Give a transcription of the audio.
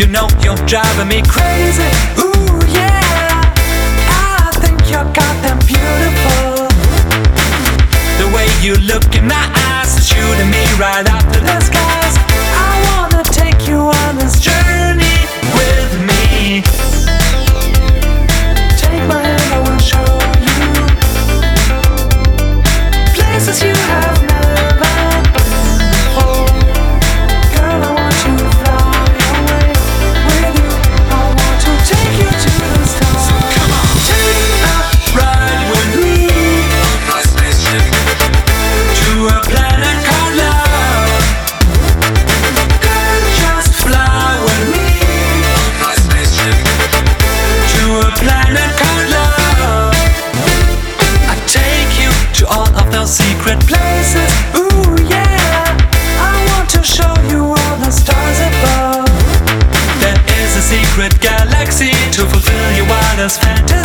You know you're driving me crazy. Ooh. secret places. Ooh, yeah. I want to show you all the stars above. There is a secret galaxy to fulfill your wildest fantasy.